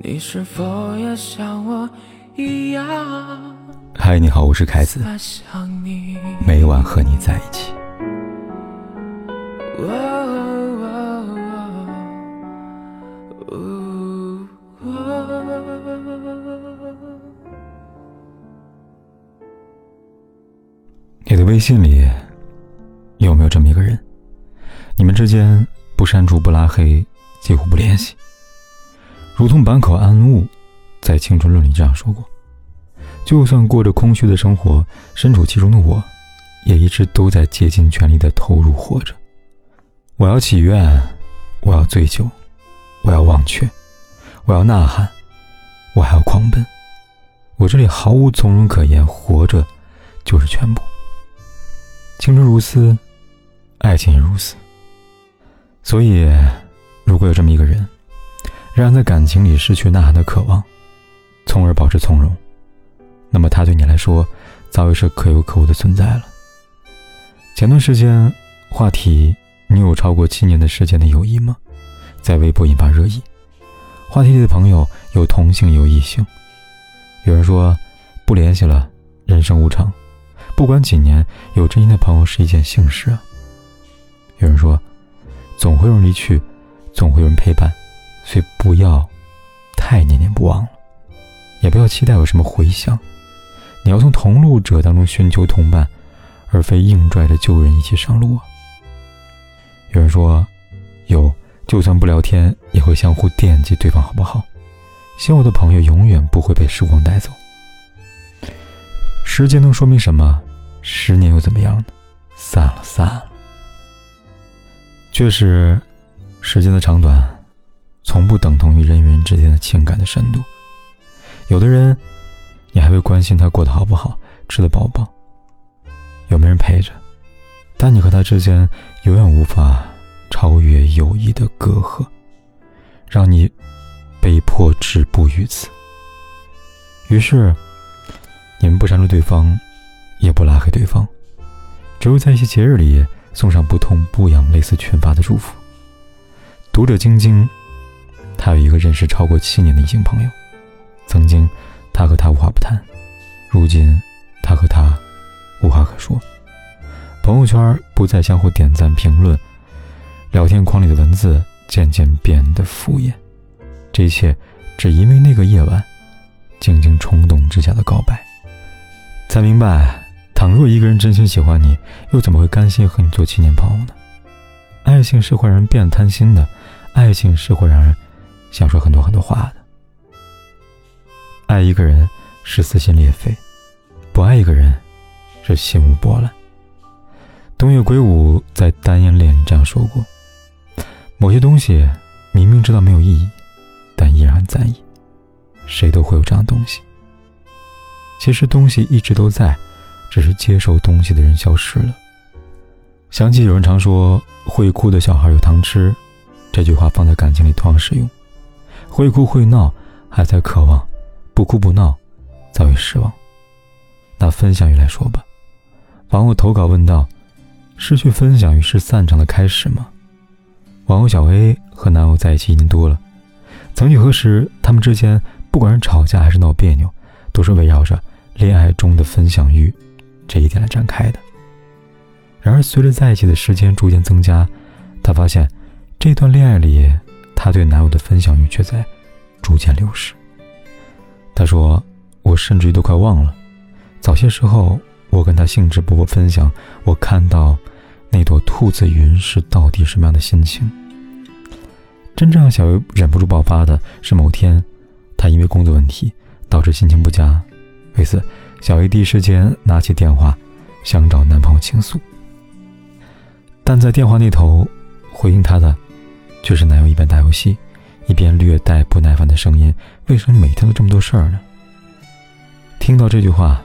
你是否也像我一样？嗨，你好，我是凯子。每晚和你在一起。你的微信里有没有这么一个人？你们之间不删除不拉黑，几乎不联系，如同坂口安吾在《青春论》里这样说过：“就算过着空虚的生活，身处其中的我，也一直都在竭尽全力的投入活着。我要祈愿，我要醉酒，我要忘却，我要呐喊，我还要狂奔。我这里毫无从容可言，活着就是全部。青春如斯，爱情也如此。”所以，如果有这么一个人，让在感情里失去呐喊的渴望，从而保持从容，那么他对你来说，早已是可有可无的存在了。前段时间，话题“你有超过七年的时间的友谊吗？”在微博引发热议。话题里的朋友有同性有异性，有人说不联系了，人生无常，不管几年，有真心的朋友是一件幸事啊。有人说。总会有人离去，总会有人陪伴，所以不要太念念不忘了，也不要期待有什么回响。你要从同路者当中寻求同伴，而非硬拽着旧人一起上路啊。有人说，有就算不聊天，也会相互惦记对方好不好？希望我的朋友永远不会被时光带走。时间能说明什么？十年又怎么样呢？散了，散了。确实，时间的长短，从不等同于人与人之间的情感的深度。有的人，你还会关心他过得好不好，吃得饱不饱，有没人陪着，但你和他之间永远无法超越友谊的隔阂，让你被迫止步于此。于是，你们不删除对方，也不拉黑对方，只有在一些节日里。送上不痛不痒、类似群发的祝福。读者晶晶，他有一个认识超过七年的异性朋友，曾经他和他无话不谈，如今他和他无话可说。朋友圈不再相互点赞评论，聊天框里的文字渐渐变得敷衍。这一切只因为那个夜晚，静静冲动之下的告白，才明白。倘若一个人真心喜欢你，又怎么会甘心和你做七年朋友呢？爱情是会让人变贪心的，爱情是会让人想说很多很多话的。爱一个人是撕心裂肺，不爱一个人是心无波澜。东野圭吾在《单眼恋》里这样说过：“某些东西明明知道没有意义，但依然在意。谁都会有这样东西。其实东西一直都在。”只是接受东西的人消失了。想起有人常说“会哭的小孩有糖吃”，这句话放在感情里同样适用。会哭会闹还在渴望，不哭不闹早已失望。拿分享欲来说吧，网友投稿问道：“失去分享欲是散场的开始吗？”网友小 A 和男友在一起一年多了，曾几何时，他们之间不管是吵架还是闹别扭，都是围绕着恋爱中的分享欲。这一点来展开的。然而，随着在一起的时间逐渐增加，他发现这段恋爱里，她对男友的分享欲却在逐渐流失。她说：“我甚至于都快忘了，早些时候我跟他兴致勃勃分享我看到那朵兔子云是到底什么样的心情。真正让小薇忍不住爆发的是某天，她因为工作问题导致心情不佳，为此。”小薇第一时间拿起电话，想找男朋友倾诉，但在电话那头回应她的，却是男友一边打游戏，一边略带不耐烦的声音：“为什么每天都这么多事儿呢？”听到这句话，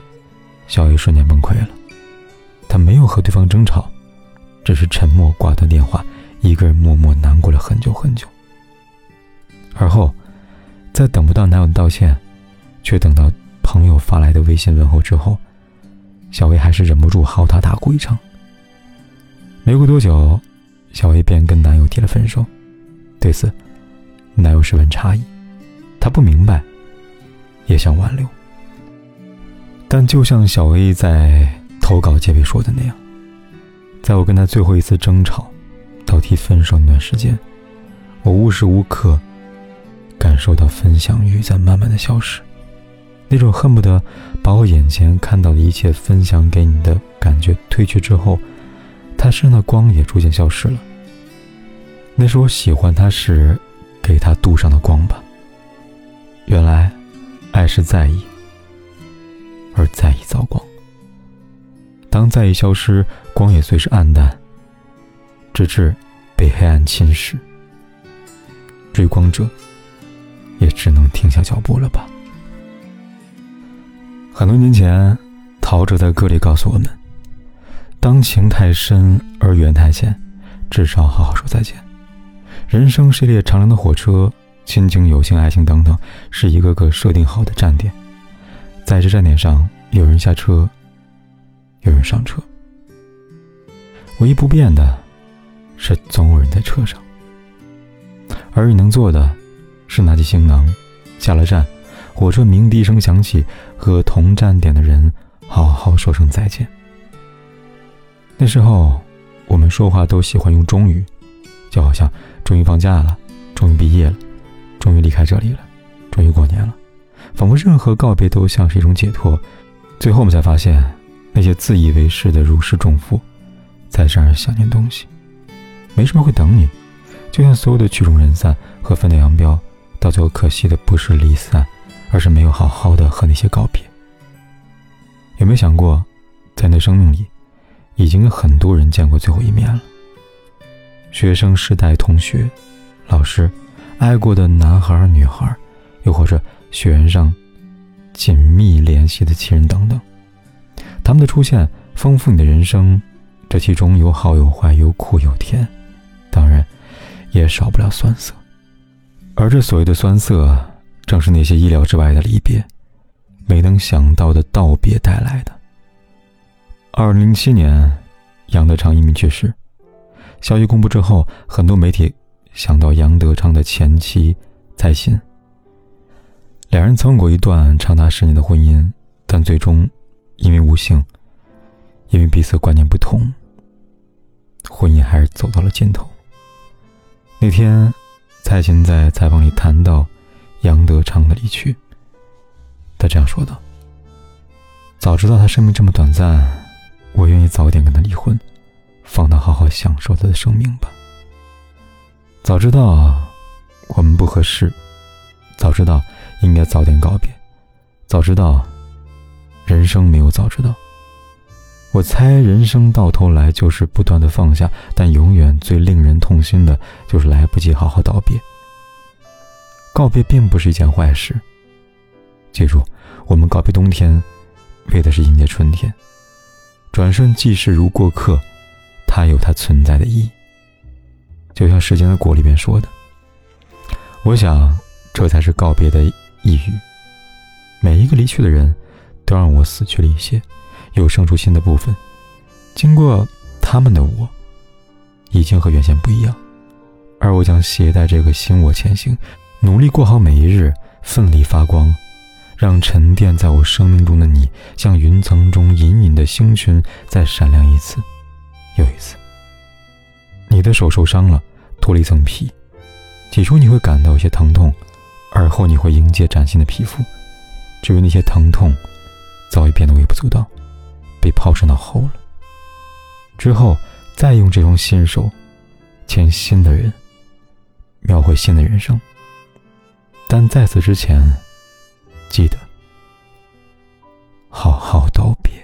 小 A 瞬间崩溃了。她没有和对方争吵，只是沉默挂断电话，一个人默默难过了很久很久。而后，在等不到男友的道歉，却等到。朋友发来的微信问候之后，小薇还是忍不住嚎啕大哭一场。没过多久，小薇便跟男友提了分手。对此，男友十分诧异，他不明白，也想挽留。但就像小 A 在投稿结尾说的那样，在我跟他最后一次争吵到提分手那段时间，我无时无刻感受到分享欲在慢慢的消失，那种恨不得把我眼前看到的一切分享给你的感觉褪去之后，他身上的光也逐渐消失了。那是我喜欢他时给他镀上的光吧。原来，爱是在意。而在意造光。当在意消失，光也随之暗淡，直至被黑暗侵蚀。追光者也只能停下脚步了吧。很多年前，陶喆在歌里告诉我们：“当情太深而缘太浅，至少好好说再见。”人生是一列长长的火车，亲情、友情、爱情等等，是一个个设定好的站点。在这站点上，有人下车，有人上车。唯一不变的，是总有人在车上。而你能做的，是拿起行囊，下了站，火车鸣笛声响起，和同站点的人好好说声再见。那时候，我们说话都喜欢用“中语”，就好像终于放假了，终于毕业了，终于离开这里了，终于过年了。仿佛任何告别都像是一种解脱，最后我们才发现，那些自以为是的如释重负，才是让人想念东西。没什么会等你，就像所有的曲终人散和分道扬镳，到最后可惜的不是离散，而是没有好好的和那些告别。有没有想过，在你的生命里，已经有很多人见过最后一面了？学生时代同学、老师、爱过的男孩女孩，又或者……血缘上紧密联系的亲人等等，他们的出现丰富你的人生，这其中有好有坏，有苦有甜，当然也少不了酸涩。而这所谓的酸涩，正是那些意料之外的离别，没能想到的道别带来的。二零零七年，杨德昌因病去世，消息公布之后，很多媒体想到杨德昌的前妻蔡琴。两人曾有过一段长达十年的婚姻，但最终因为无性，因为彼此观念不同，婚姻还是走到了尽头。那天，蔡琴在采访里谈到杨德昌的离去，他这样说道：“早知道他生命这么短暂，我愿意早点跟他离婚，放他好好享受他的生命吧。早知道啊我们不合适，早知道。”应该早点告别，早知道，人生没有早知道。我猜人生到头来就是不断的放下，但永远最令人痛心的就是来不及好好道别。告别并不是一件坏事。记住，我们告别冬天，为的是迎接春天。转瞬即逝如过客，它有它存在的意义。就像《时间的果》里边说的，我想，这才是告别的。意义。每一个离去的人，都让我死去了一些，又生出新的部分。经过他们的我，已经和原先不一样。而我将携带这个新我前行，努力过好每一日，奋力发光，让沉淀在我生命中的你，像云层中隐隐的星群，再闪亮一次，又一次。你的手受伤了，脱了一层皮，起初你会感到有些疼痛。而后你会迎接崭新的皮肤，至于那些疼痛，早已变得微不足道，被抛之脑后了。之后再用这双新手，牵新的人，描绘新的人生。但在此之前，记得好好道别。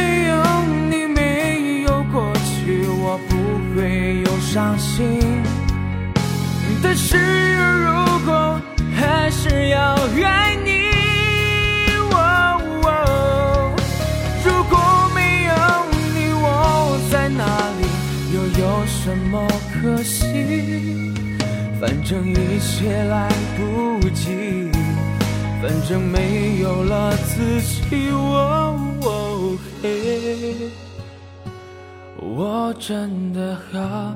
伤心。但是如果还是要爱你，如果没有你，我在哪里，又有什么可惜？反正一切来不及，反正没有了自己。我真的好